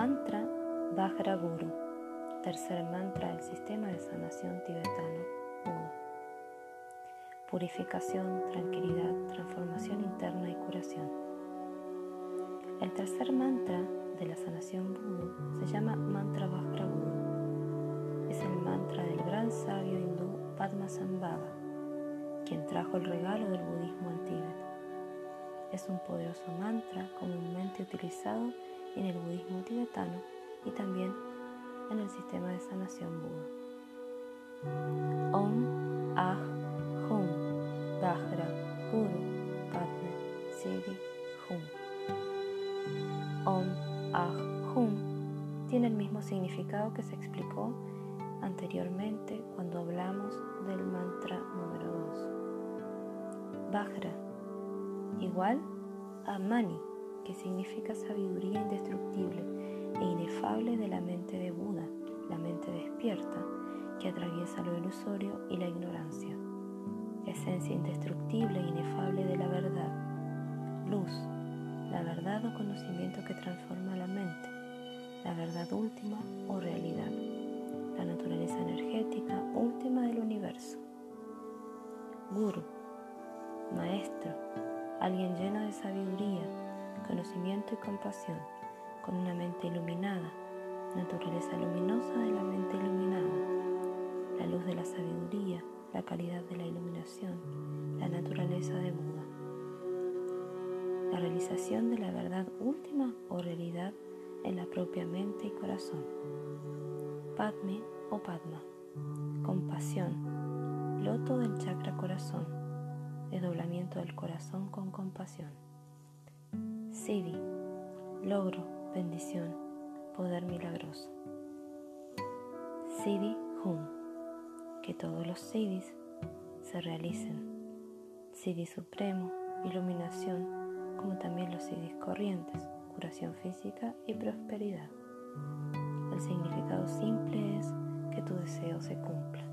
Mantra Vajra Guru, tercer mantra del sistema de sanación tibetano Buda. Purificación, tranquilidad, transformación interna y curación. El tercer mantra de la sanación Buda se llama Mantra Vajra Guru. Es el mantra del gran sabio hindú Padmasambhava, quien trajo el regalo del budismo al Tíbet. Es un poderoso mantra comúnmente utilizado en el budismo tibetano y también en el sistema de sanación Buda. Om Ah Hum Vajra Guru Padme Siddhi Hum. Om Ah Hum tiene el mismo significado que se explicó anteriormente cuando hablamos del mantra número 2. Vajra igual a Mani que significa sabiduría indestructible e inefable de la mente de Buda, la mente despierta, que atraviesa lo ilusorio y la ignorancia. Esencia indestructible e inefable de la verdad. Luz, la verdad o conocimiento que transforma la mente, la verdad última o realidad, la naturaleza energética última del universo. Guru, maestro, alguien lleno de sabiduría, conocimiento y compasión, con una mente iluminada, naturaleza luminosa de la mente iluminada, la luz de la sabiduría, la calidad de la iluminación, la naturaleza de Buda, la realización de la verdad última o realidad en la propia mente y corazón. Padme o Padma, compasión, loto del chakra corazón, desdoblamiento del corazón con compasión. Siddhi, logro, bendición, poder milagroso. Siddhi Hum, que todos los Siddhis se realicen. Siddhi Supremo, iluminación, como también los Siddhis corrientes, curación física y prosperidad. El significado simple es que tu deseo se cumpla.